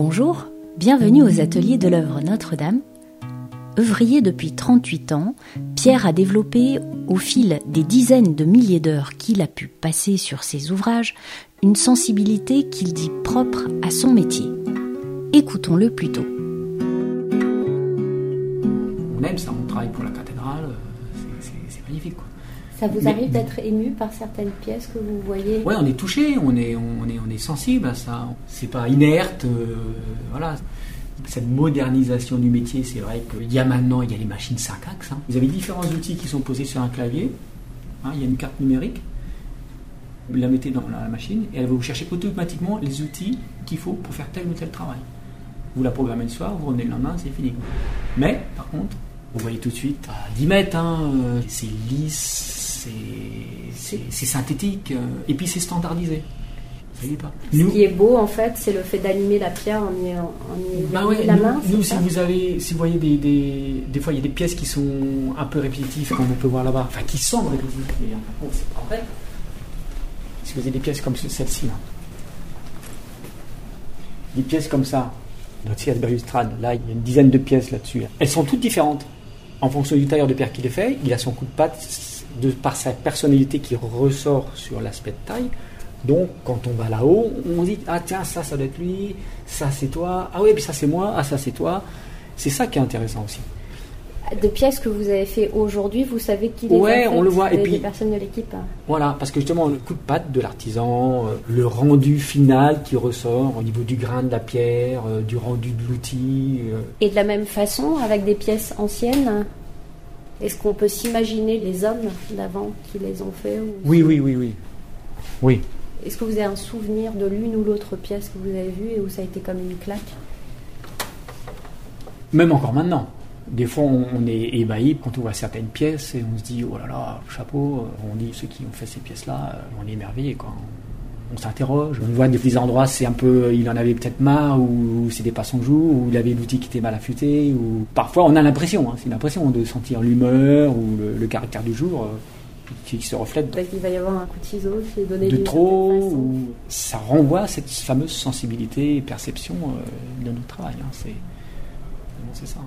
Bonjour, bienvenue aux ateliers de l'œuvre Notre-Dame. Œuvrier depuis 38 ans, Pierre a développé, au fil des dizaines de milliers d'heures qu'il a pu passer sur ses ouvrages, une sensibilité qu'il dit propre à son métier. Écoutons-le plutôt. Aime ça, on travaille pour la cathédrale, euh, c'est- magnifique. Ça vous Mais- arrive d'être ému par certaines pièces que vous voyez? Ouais, on est touché, on est, on est, on est sensible à ça. C'est pas inerte, euh, voilà. Cette modernisation du métier, c'est vrai qu'il y a maintenant, il y a les machines 5 axes. hein. Vous avez différents outils qui sont posés sur un clavier. hein, il y a une carte numérique. Vous la mettez dans la machine et elle va vous chercher automatiquement les outils qu'il faut pour faire tel ou tel travail. Vous la programmez le soir, vous revenez le lendemain, c'est fini. Mais, par contre, vous voyez tout de suite à 10 mètres, hein, euh, c'est lisse, c'est- synthétique, euh, et puis c'est standardisé. Vous Ce qui est beau, en fait, c'est le fait d'animer la pierre en y, en y Bah ouais, la nous, main. nous, si vous avez, si vous voyez des, des, des fois il y a des pièces qui sont un peu répétitives, comme on peut voir là-bas, enfin qui semblent répétitives, mais en c'est pas vrai. Si vous avez des pièces comme ce- celle-ci, là. des pièces comme ça, notre balustrade, là il y a une dizaine de pièces là-dessus, là. elles sont toutes différentes. En fonction du tailleur de pierre qui les fait, il a son coup de patte par sa personnalité qui ressort sur l'aspect de taille. Donc, quand on va là-haut, on dit Ah, tiens, ça, ça doit être lui, ça, c'est toi, ah oui, puis ça, c'est moi, ah, ça, c'est toi. C'est ça qui est intéressant aussi. De pièces que vous avez fait aujourd'hui, vous savez qui les Ouais, a on le voit, et puis- des personnes de l'équipe. Voilà, parce que justement, le coup de patte de l'artisan, euh, le rendu final qui ressort au niveau du grain de la pierre, euh, du rendu de l'outil. euh, Et de la même façon, avec des pièces anciennes, est-ce qu'on peut s'imaginer les hommes d'avant qui les ont fait ou- Oui, oui, oui, oui. Oui. Est-ce que vous avez un souvenir de l'une ou l'autre pièce que vous avez vue et où ça a été comme une claque? Même encore maintenant. Des fois, on, est ébahi quand on voit certaines pièces et on se dit, oh là là, chapeau. On dit, ceux qui ont fait ces pièces-là, euh, on est émerveillés, quoi. On, s'interroge. On voit des petits endroits, c'est un peu, il en avait peut-être marre, ou c'était pas son jour, ou il avait l'outil qui était mal affûté, ou parfois on a l'impression, hein, c'est l'impression de sentir l'humeur ou le, le caractère du jour euh, qui, se reflète Peut-être qu'il va y avoir un coup de ciseau qui est donné de trop, ou ça renvoie à cette fameuse sensibilité et perception euh, de notre travail. hein. C'est c'est ça.